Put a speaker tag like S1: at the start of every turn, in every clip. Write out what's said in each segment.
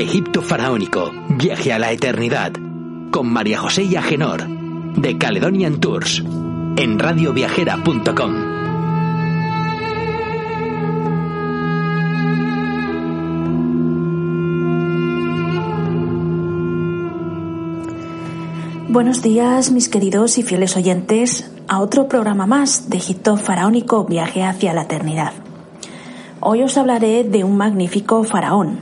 S1: Egipto Faraónico, Viaje a la Eternidad, con María José y Agenor, de Caledonian Tours, en radioviajera.com.
S2: Buenos días, mis queridos y fieles oyentes, a otro programa más de Egipto Faraónico, Viaje hacia la Eternidad. Hoy os hablaré de un magnífico faraón,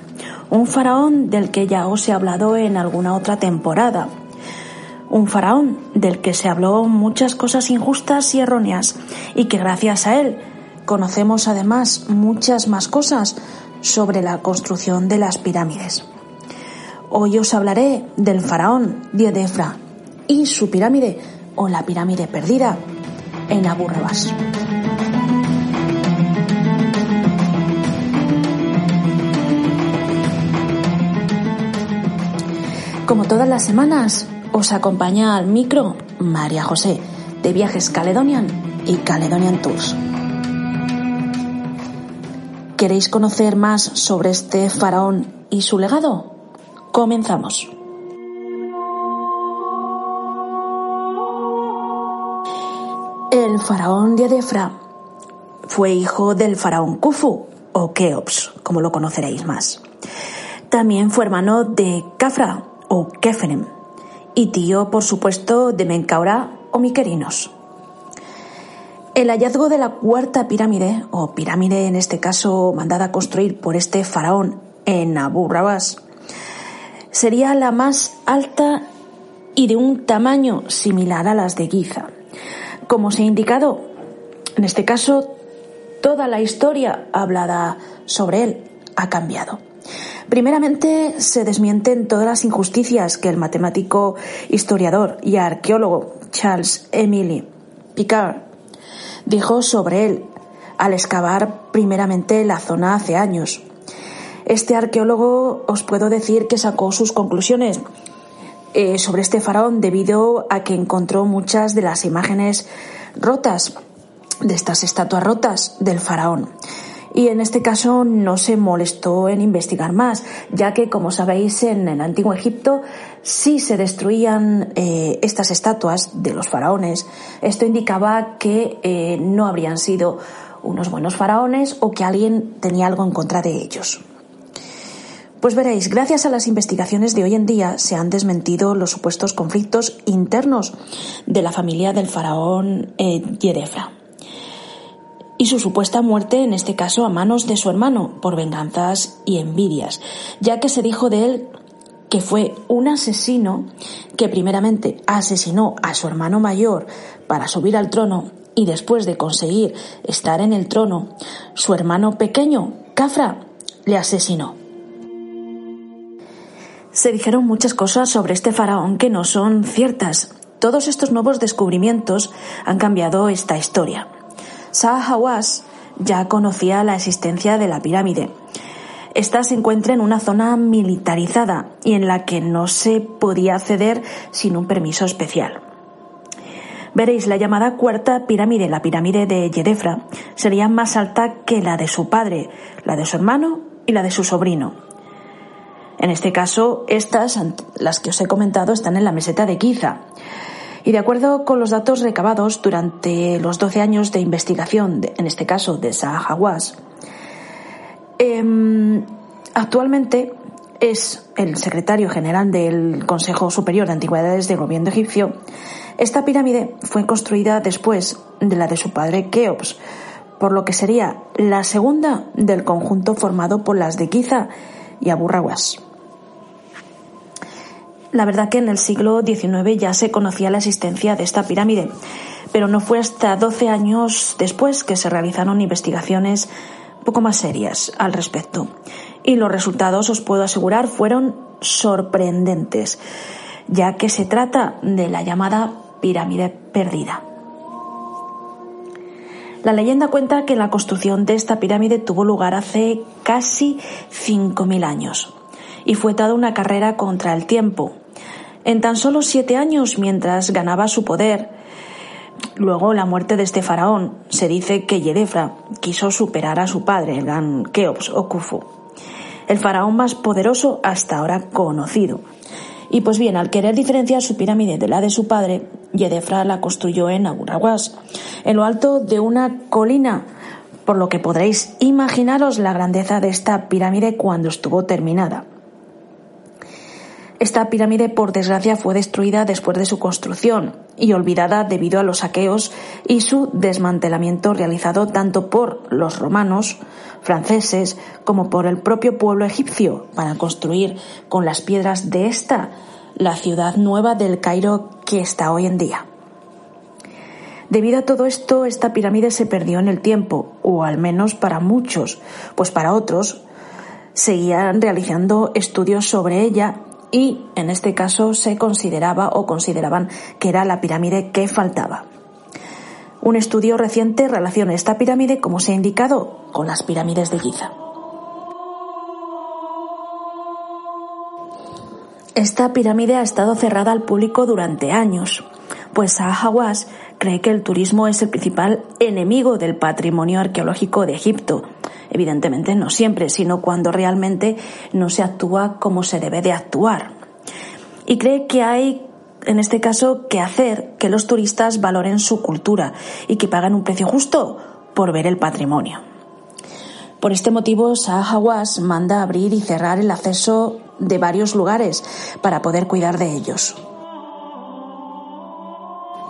S2: un faraón del que ya os he hablado en alguna otra temporada, un faraón del que se habló muchas cosas injustas y erróneas y que gracias a él conocemos además muchas más cosas sobre la construcción de las pirámides. Hoy os hablaré del faraón Diedefra y su pirámide o la pirámide perdida en Abu Rabas. Como todas las semanas, os acompaña al micro María José, de Viajes Caledonian y Caledonian Tours. ¿Queréis conocer más sobre este faraón y su legado? Comenzamos. El faraón Diadefra fue hijo del faraón Khufu o Keops, como lo conoceréis más. También fue hermano de Kafra o Kefenem y tío, por supuesto, de Menkaura o Miquerinos. El hallazgo de la cuarta pirámide, o pirámide en este caso mandada a construir por este faraón en Abu Rabas, sería la más alta y de un tamaño similar a las de Giza. Como se ha indicado, en este caso, toda la historia hablada sobre él ha cambiado. Primeramente, se desmienten todas las injusticias que el matemático, historiador y arqueólogo Charles Emily Picard dijo sobre él al excavar primeramente la zona hace años. Este arqueólogo os puedo decir que sacó sus conclusiones eh, sobre este faraón debido a que encontró muchas de las imágenes rotas, de estas estatuas rotas del faraón. Y en este caso no se molestó en investigar más, ya que, como sabéis, en el antiguo Egipto sí se destruían eh, estas estatuas de los faraones. Esto indicaba que eh, no habrían sido unos buenos faraones o que alguien tenía algo en contra de ellos. Pues veréis, gracias a las investigaciones de hoy en día se han desmentido los supuestos conflictos internos de la familia del faraón eh, y su supuesta muerte, en este caso a manos de su hermano, por venganzas y envidias, ya que se dijo de él que fue un asesino que primeramente asesinó a su hermano mayor para subir al trono y después de conseguir estar en el trono, su hermano pequeño, Cafra, le asesinó. Se dijeron muchas cosas sobre este faraón que no son ciertas. Todos estos nuevos descubrimientos han cambiado esta historia. Shah Hawass ya conocía la existencia de la pirámide. Esta se encuentra en una zona militarizada y en la que no se podía acceder sin un permiso especial. Veréis, la llamada cuarta pirámide, la pirámide de Yedefra, sería más alta que la de su padre, la de su hermano y la de su sobrino. En este caso, estas, las que os he comentado, están en la meseta de Giza. Y de acuerdo con los datos recabados durante los 12 años de investigación, en este caso de Sahawas, em, actualmente es el secretario general del Consejo Superior de Antigüedades del Gobierno egipcio. Esta pirámide fue construida después de la de su padre Keops, por lo que sería la segunda del conjunto formado por las de Giza y Abu Rawas. La verdad que en el siglo XIX ya se conocía la existencia de esta pirámide, pero no fue hasta 12 años después que se realizaron investigaciones poco más serias al respecto. Y los resultados, os puedo asegurar, fueron sorprendentes, ya que se trata de la llamada pirámide perdida. La leyenda cuenta que la construcción de esta pirámide tuvo lugar hace casi 5.000 años y fue toda una carrera contra el tiempo. En tan solo siete años, mientras ganaba su poder, luego la muerte de este faraón, se dice que Yedefra quiso superar a su padre, el gran Keops o Khufu, el faraón más poderoso hasta ahora conocido. Y pues bien, al querer diferenciar su pirámide de la de su padre, Yedefra la construyó en Aguraguas, en lo alto de una colina, por lo que podréis imaginaros la grandeza de esta pirámide cuando estuvo terminada. Esta pirámide, por desgracia, fue destruida después de su construcción y olvidada debido a los saqueos y su desmantelamiento realizado tanto por los romanos, franceses, como por el propio pueblo egipcio para construir con las piedras de esta la ciudad nueva del Cairo que está hoy en día. Debido a todo esto, esta pirámide se perdió en el tiempo, o al menos para muchos, pues para otros seguían realizando estudios sobre ella y en este caso se consideraba o consideraban que era la pirámide que faltaba. Un estudio reciente relaciona esta pirámide, como se ha indicado, con las pirámides de Giza. Esta pirámide ha estado cerrada al público durante años, pues Hawass cree que el turismo es el principal enemigo del patrimonio arqueológico de Egipto Evidentemente no siempre, sino cuando realmente no se actúa como se debe de actuar. Y cree que hay en este caso, que hacer que los turistas valoren su cultura y que paguen un precio justo por ver el patrimonio. Por este motivo, Saah Hawass manda abrir y cerrar el acceso de varios lugares para poder cuidar de ellos.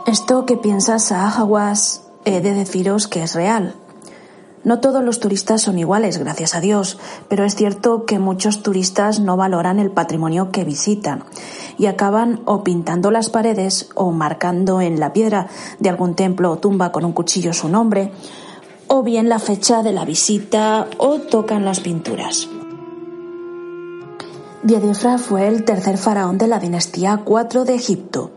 S2: Esto que piensa Saah Hawass he de deciros que es real. No todos los turistas son iguales, gracias a Dios, pero es cierto que muchos turistas no valoran el patrimonio que visitan y acaban o pintando las paredes o marcando en la piedra de algún templo o tumba con un cuchillo su nombre, o bien la fecha de la visita o tocan las pinturas. Diadefra fue el tercer faraón de la dinastía 4 de Egipto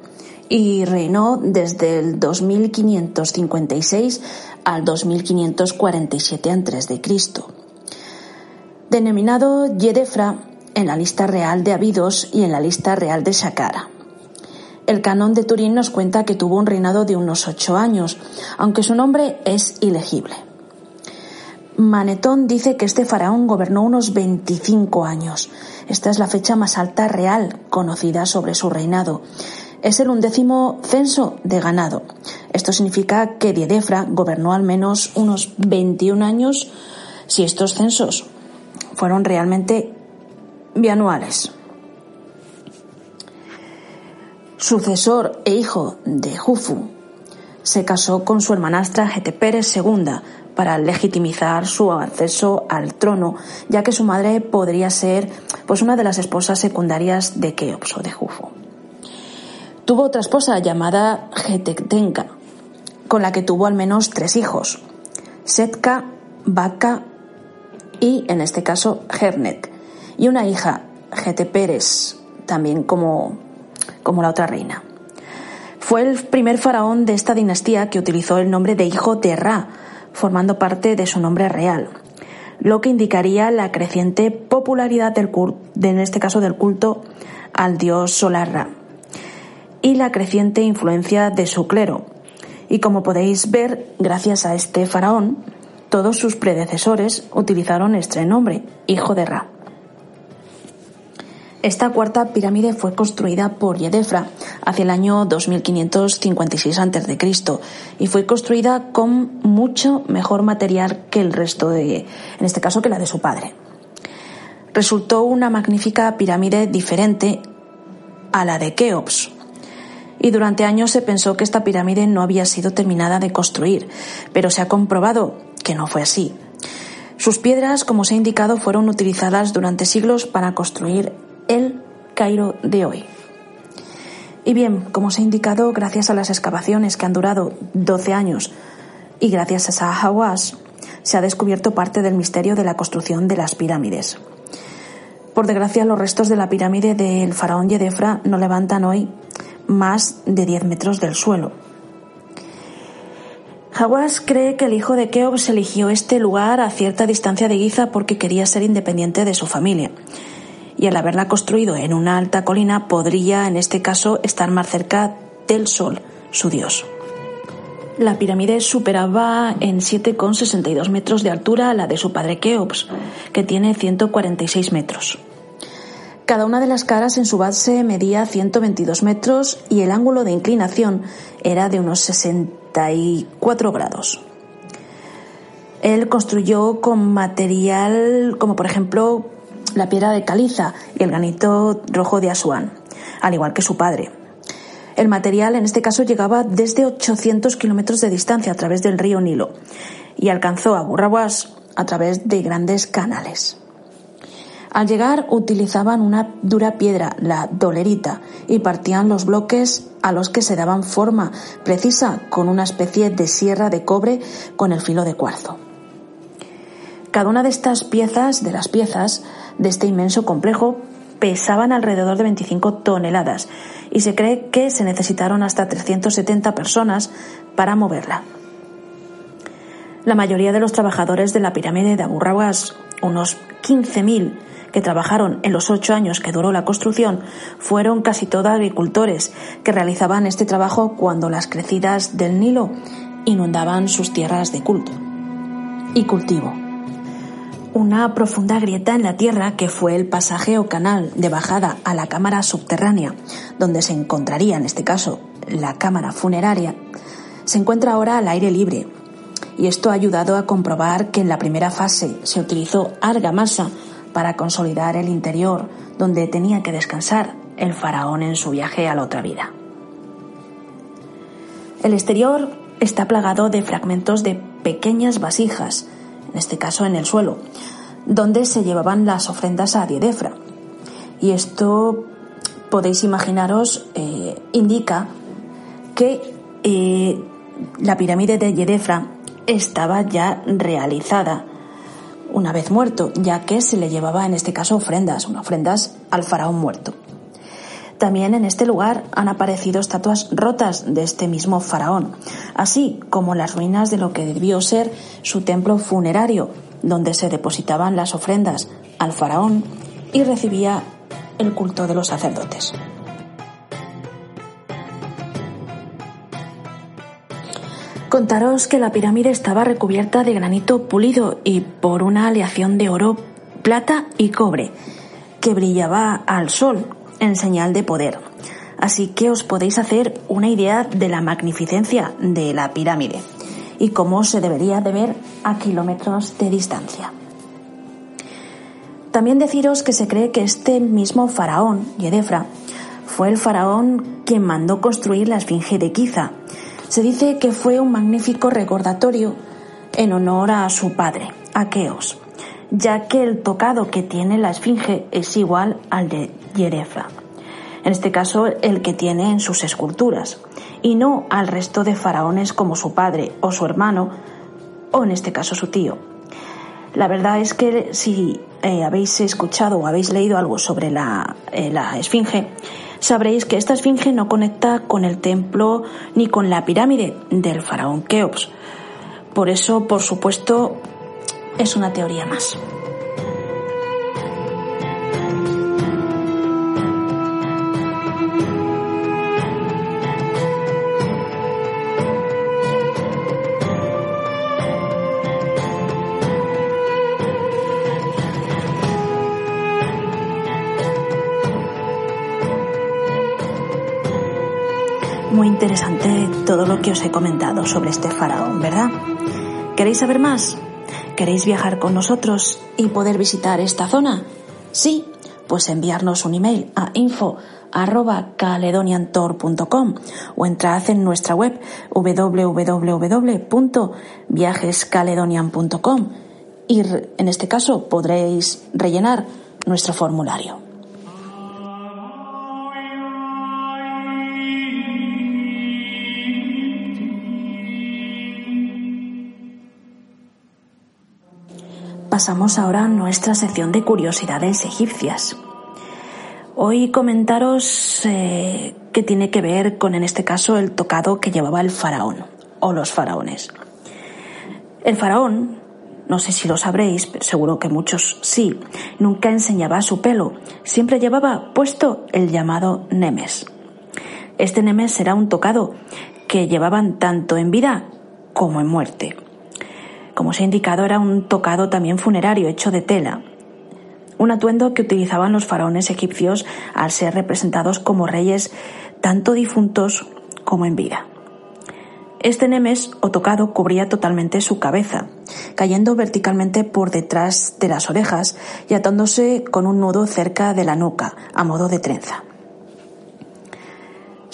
S2: y reinó desde el 2556 al 2547 a.C. Denominado Yedefra en la lista real de Abidos y en la lista real de Saqqara. El canon de Turín nos cuenta que tuvo un reinado de unos ocho años, aunque su nombre es ilegible. Manetón dice que este faraón gobernó unos 25 años. Esta es la fecha más alta real conocida sobre su reinado, es el undécimo censo de ganado. Esto significa que Diedefra gobernó al menos unos 21 años si estos censos fueron realmente bianuales. Sucesor e hijo de Jufu, se casó con su hermanastra Geteperes II para legitimizar su acceso al trono, ya que su madre podría ser pues una de las esposas secundarias de Keops o de Jufu. Tuvo otra esposa llamada Getetenka, con la que tuvo al menos tres hijos, Setka, Baka y, en este caso, Hernet, y una hija, Geteperes, también como, como la otra reina. Fue el primer faraón de esta dinastía que utilizó el nombre de hijo de Ra, formando parte de su nombre real, lo que indicaría la creciente popularidad del culto, en este caso del culto al dios solar Ra y la creciente influencia de su clero. Y como podéis ver, gracias a este faraón, todos sus predecesores utilizaron este nombre, hijo de Ra. Esta cuarta pirámide fue construida por Yedefra hacia el año 2556 a.C. y fue construida con mucho mejor material que el resto de, en este caso, que la de su padre. Resultó una magnífica pirámide diferente a la de Keops, y durante años se pensó que esta pirámide no había sido terminada de construir, pero se ha comprobado que no fue así. Sus piedras, como se ha indicado, fueron utilizadas durante siglos para construir el Cairo de hoy. Y bien, como se ha indicado, gracias a las excavaciones que han durado 12 años y gracias a Sahawas, se ha descubierto parte del misterio de la construcción de las pirámides. Por desgracia, los restos de la pirámide del faraón Yedefra no levantan hoy más de 10 metros del suelo. Hawass cree que el hijo de Keops eligió este lugar a cierta distancia de Giza porque quería ser independiente de su familia. Y al haberla construido en una alta colina podría, en este caso, estar más cerca del sol, su dios. La pirámide superaba en 7,62 metros de altura a la de su padre Keops, que tiene 146 metros. Cada una de las caras en su base medía 122 metros y el ángulo de inclinación era de unos 64 grados. Él construyó con material como por ejemplo la piedra de caliza y el granito rojo de Asuán, al igual que su padre. El material en este caso llegaba desde 800 kilómetros de distancia a través del río Nilo y alcanzó a Burrawas a través de grandes canales. Al llegar utilizaban una dura piedra, la dolerita, y partían los bloques a los que se daban forma precisa con una especie de sierra de cobre con el filo de cuarzo. Cada una de estas piezas, de las piezas de este inmenso complejo, pesaban alrededor de 25 toneladas y se cree que se necesitaron hasta 370 personas para moverla. La mayoría de los trabajadores de la pirámide de Abu unos 15.000, que trabajaron en los ocho años que duró la construcción fueron casi todos agricultores que realizaban este trabajo cuando las crecidas del Nilo inundaban sus tierras de culto y cultivo. Una profunda grieta en la tierra que fue el pasaje o canal de bajada a la cámara subterránea, donde se encontraría en este caso la cámara funeraria, se encuentra ahora al aire libre, y esto ha ayudado a comprobar que en la primera fase se utilizó argamasa para consolidar el interior donde tenía que descansar el faraón en su viaje a la otra vida. El exterior está plagado de fragmentos de pequeñas vasijas, en este caso en el suelo, donde se llevaban las ofrendas a Diedefra. Y esto, podéis imaginaros, eh, indica que eh, la pirámide de Diedefra estaba ya realizada una vez muerto, ya que se le llevaba en este caso ofrendas, ofrendas al faraón muerto. También en este lugar han aparecido estatuas rotas de este mismo faraón, así como las ruinas de lo que debió ser su templo funerario, donde se depositaban las ofrendas al faraón y recibía el culto de los sacerdotes. Contaros que la pirámide estaba recubierta de granito pulido y por una aleación de oro, plata y cobre, que brillaba al sol en señal de poder. Así que os podéis hacer una idea de la magnificencia de la pirámide y cómo se debería de ver a kilómetros de distancia. También deciros que se cree que este mismo faraón, Yedefra, fue el faraón quien mandó construir la Esfinge de Giza, se dice que fue un magnífico recordatorio en honor a su padre, Aqueos, ya que el tocado que tiene la esfinge es igual al de Yerefra, en este caso el que tiene en sus esculturas, y no al resto de faraones como su padre o su hermano, o en este caso su tío. La verdad es que si eh, habéis escuchado o habéis leído algo sobre la, eh, la esfinge, sabréis que esta esfinge no conecta con el templo ni con la pirámide del faraón Keops. Por eso, por supuesto, es una teoría más. Interesante todo lo que os he comentado sobre este faraón, ¿verdad? ¿Queréis saber más? ¿Queréis viajar con nosotros y poder visitar esta zona? Sí, pues enviarnos un email a info o entrad en nuestra web www.viajescaledonian.com y en este caso podréis rellenar nuestro formulario. Pasamos ahora a nuestra sección de curiosidades egipcias. Hoy comentaros eh, qué tiene que ver con, en este caso, el tocado que llevaba el faraón o los faraones. El faraón, no sé si lo sabréis, pero seguro que muchos sí, nunca enseñaba su pelo, siempre llevaba puesto el llamado nemes. Este nemes era un tocado que llevaban tanto en vida como en muerte. Como se ha indicado, era un tocado también funerario hecho de tela, un atuendo que utilizaban los faraones egipcios al ser representados como reyes tanto difuntos como en vida. Este nemes o tocado cubría totalmente su cabeza, cayendo verticalmente por detrás de las orejas y atándose con un nudo cerca de la nuca, a modo de trenza.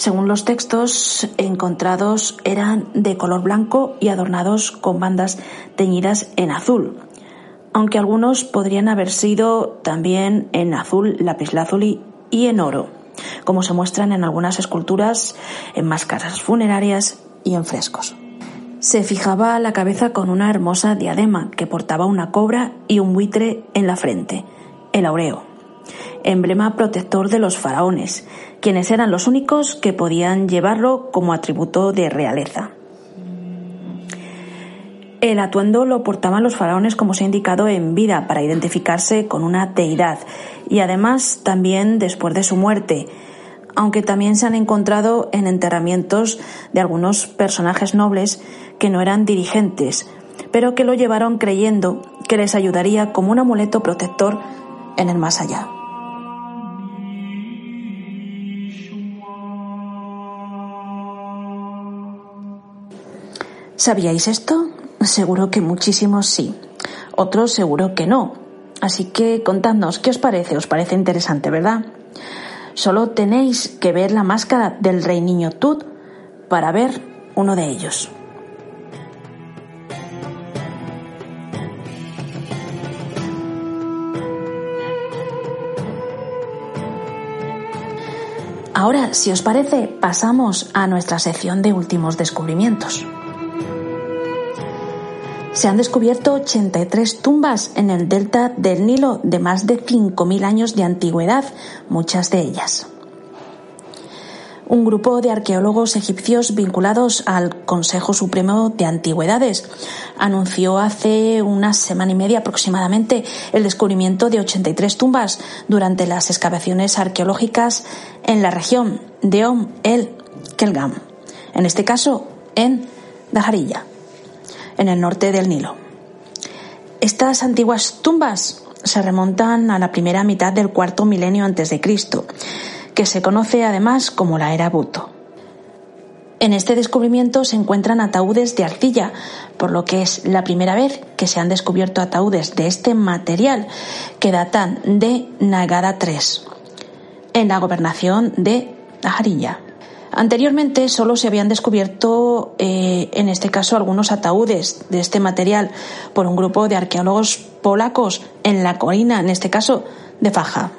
S2: Según los textos encontrados, eran de color blanco y adornados con bandas teñidas en azul, aunque algunos podrían haber sido también en azul, lapislázuli y en oro, como se muestran en algunas esculturas, en máscaras funerarias y en frescos. Se fijaba la cabeza con una hermosa diadema que portaba una cobra y un buitre en la frente, el aureo, emblema protector de los faraones, quienes eran los únicos que podían llevarlo como atributo de realeza. El atuendo lo portaban los faraones como se ha indicado en vida para identificarse con una deidad y además también después de su muerte, aunque también se han encontrado en enterramientos de algunos personajes nobles que no eran dirigentes, pero que lo llevaron creyendo que les ayudaría como un amuleto protector en el más allá. ¿Sabíais esto? Seguro que muchísimos sí, otros seguro que no. Así que contadnos, ¿qué os parece? ¿Os parece interesante, verdad? Solo tenéis que ver la máscara del rey niño Tut para ver uno de ellos. Ahora, si os parece, pasamos a nuestra sección de últimos descubrimientos se han descubierto 83 tumbas en el delta del Nilo de más de 5.000 años de antigüedad, muchas de ellas. Un grupo de arqueólogos egipcios vinculados al Consejo Supremo de Antigüedades anunció hace una semana y media aproximadamente el descubrimiento de 83 tumbas durante las excavaciones arqueológicas en la región de Om el Kelgam, en este caso en Dajarilla en el norte del Nilo. Estas antiguas tumbas se remontan a la primera mitad del cuarto milenio antes de Cristo, que se conoce además como la era Buto. En este descubrimiento se encuentran ataúdes de arcilla, por lo que es la primera vez que se han descubierto ataúdes de este material que datan de Nagada III, en la gobernación de Najarilla. Anteriormente solo se habían descubierto, eh, en este caso, algunos ataúdes de este material por un grupo de arqueólogos polacos en la colina, en este caso, de Faja.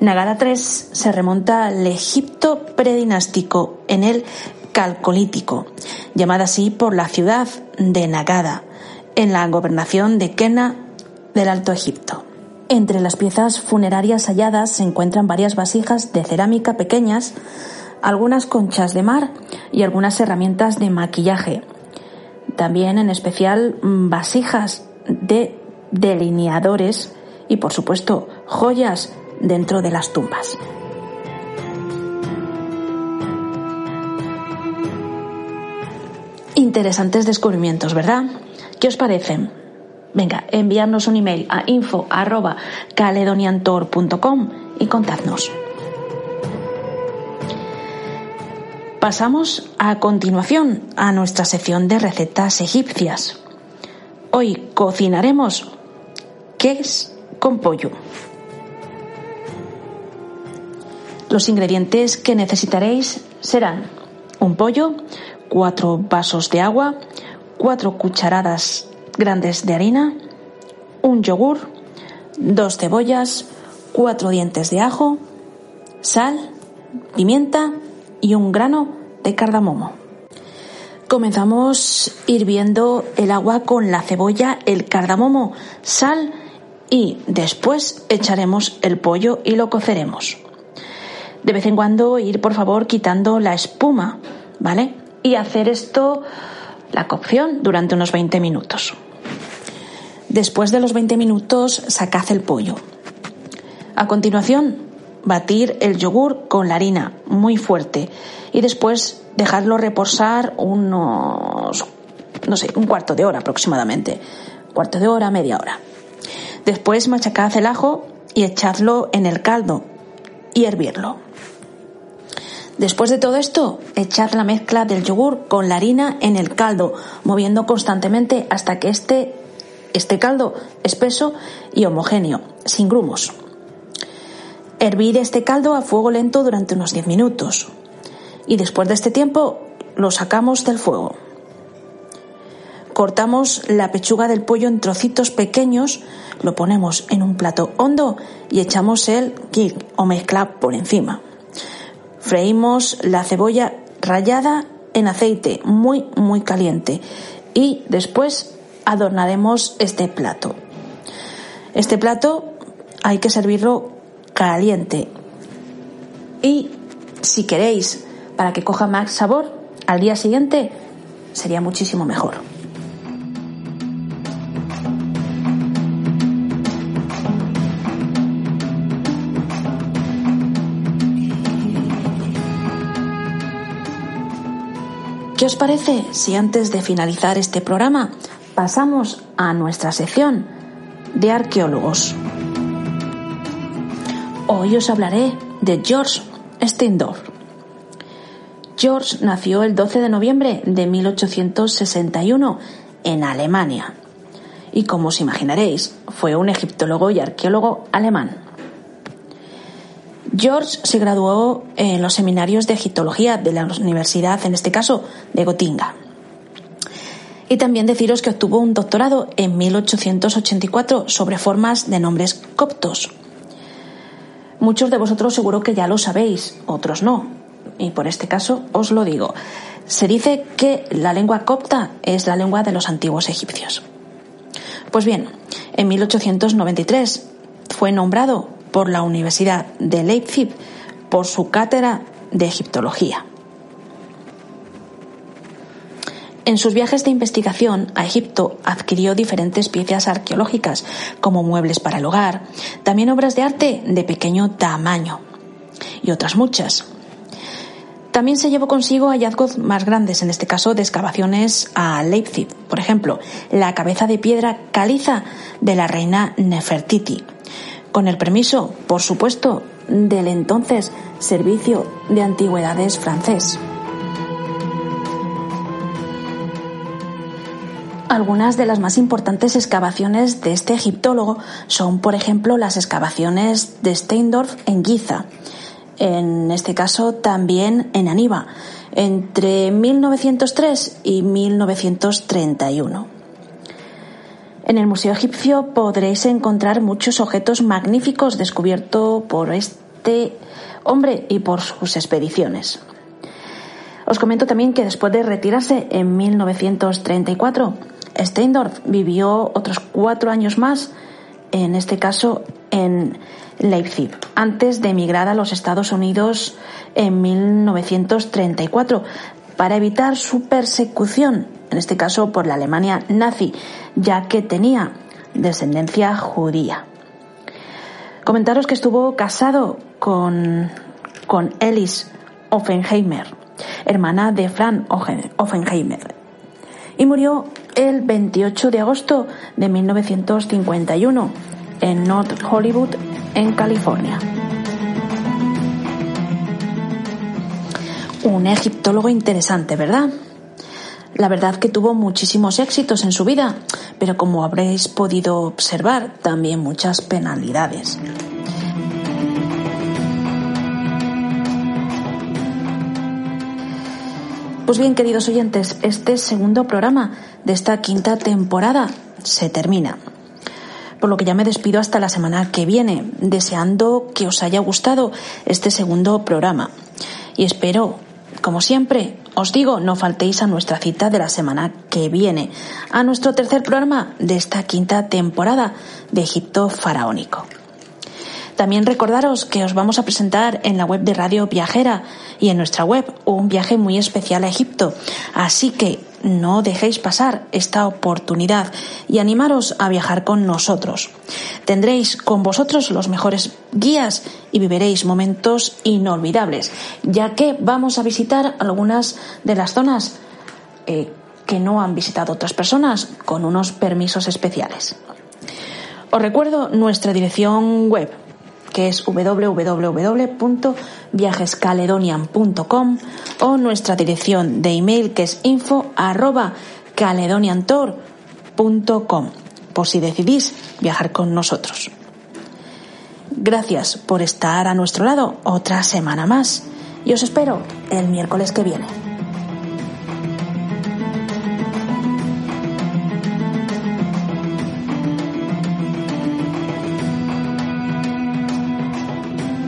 S2: Nagada III se remonta al Egipto predinástico, en el Calcolítico, llamada así por la ciudad de Nagada, en la gobernación de Kena del Alto Egipto. Entre las piezas funerarias halladas se encuentran varias vasijas de cerámica pequeñas, algunas conchas de mar y algunas herramientas de maquillaje. También en especial vasijas de delineadores y por supuesto joyas dentro de las tumbas. Interesantes descubrimientos, ¿verdad? ¿Qué os parecen? Venga, enviarnos un email a info.caledoniantor.com y contadnos. Pasamos a continuación a nuestra sección de recetas egipcias. Hoy cocinaremos queso con pollo. Los ingredientes que necesitaréis serán un pollo, cuatro vasos de agua, cuatro cucharadas grandes de harina, un yogur, dos cebollas, cuatro dientes de ajo, sal, pimienta y un grano de cardamomo. Comenzamos hirviendo el agua con la cebolla, el cardamomo, sal y después echaremos el pollo y lo coceremos. De vez en cuando ir por favor quitando la espuma, ¿vale? Y hacer esto, la cocción, durante unos 20 minutos. Después de los 20 minutos sacad el pollo. A continuación, batir el yogur con la harina muy fuerte y después dejarlo reposar unos, no sé, un cuarto de hora aproximadamente. Cuarto de hora, media hora. Después machacad el ajo y echadlo en el caldo y hervirlo. Después de todo esto, echad la mezcla del yogur con la harina en el caldo, moviendo constantemente hasta que esté este caldo espeso y homogéneo, sin grumos. Hervir este caldo a fuego lento durante unos 10 minutos y después de este tiempo lo sacamos del fuego. Cortamos la pechuga del pollo en trocitos pequeños, lo ponemos en un plato hondo y echamos el kit o mezcla por encima. Freímos la cebolla rallada en aceite muy muy caliente y después adornaremos este plato. Este plato hay que servirlo caliente y si queréis para que coja más sabor al día siguiente sería muchísimo mejor. ¿Qué os parece si antes de finalizar este programa pasamos a nuestra sección de arqueólogos? Hoy os hablaré de George Steindorf. George nació el 12 de noviembre de 1861 en Alemania y como os imaginaréis fue un egiptólogo y arqueólogo alemán. George se graduó en los seminarios de egiptología de la universidad, en este caso, de Gotinga. Y también deciros que obtuvo un doctorado en 1884 sobre formas de nombres coptos. Muchos de vosotros seguro que ya lo sabéis, otros no. Y por este caso os lo digo. Se dice que la lengua copta es la lengua de los antiguos egipcios. Pues bien, en 1893 fue nombrado por la Universidad de Leipzig por su cátedra de egiptología. En sus viajes de investigación a Egipto adquirió diferentes piezas arqueológicas, como muebles para el hogar, también obras de arte de pequeño tamaño y otras muchas. También se llevó consigo hallazgos más grandes, en este caso de excavaciones a Leipzig, por ejemplo, la cabeza de piedra caliza de la reina Nefertiti, con el permiso, por supuesto, del entonces Servicio de Antigüedades francés. Algunas de las más importantes excavaciones de este egiptólogo son, por ejemplo, las excavaciones de Steindorf en Giza, en este caso también en Aníba, entre 1903 y 1931. En el Museo Egipcio podréis encontrar muchos objetos magníficos descubiertos por este hombre y por sus expediciones. Os comento también que después de retirarse en 1934, Steindorf vivió otros cuatro años más, en este caso en Leipzig, antes de emigrar a los Estados Unidos en 1934, para evitar su persecución en este caso por la Alemania nazi, ya que tenía descendencia judía. Comentaros que estuvo casado con, con Offenheimer, hermana de Franz Offenheimer, y murió el 28 de agosto de 1951 en North Hollywood, en California. Un egiptólogo interesante, ¿verdad? La verdad que tuvo muchísimos éxitos en su vida, pero como habréis podido observar, también muchas penalidades. Pues bien, queridos oyentes, este segundo programa de esta quinta temporada se termina. Por lo que ya me despido hasta la semana que viene, deseando que os haya gustado este segundo programa. Y espero, como siempre, os digo, no faltéis a nuestra cita de la semana que viene, a nuestro tercer programa de esta quinta temporada de Egipto Faraónico. También recordaros que os vamos a presentar en la web de Radio Viajera y en nuestra web un viaje muy especial a Egipto. Así que no dejéis pasar esta oportunidad y animaros a viajar con nosotros. Tendréis con vosotros los mejores guías y viviréis momentos inolvidables, ya que vamos a visitar algunas de las zonas eh, que no han visitado otras personas con unos permisos especiales. Os recuerdo nuestra dirección web que es www.viajescaledonian.com o nuestra dirección de email que es info por si decidís viajar con nosotros. Gracias por estar a nuestro lado otra semana más y os espero el miércoles que viene.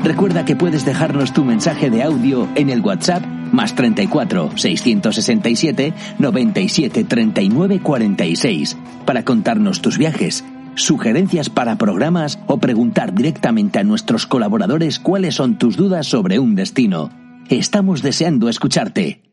S1: Recuerda que puedes dejarnos tu mensaje de audio en el WhatsApp más 34 667 97 39 46 para contarnos tus viajes, sugerencias para programas o preguntar directamente a nuestros colaboradores cuáles son tus dudas sobre un destino. Estamos deseando escucharte.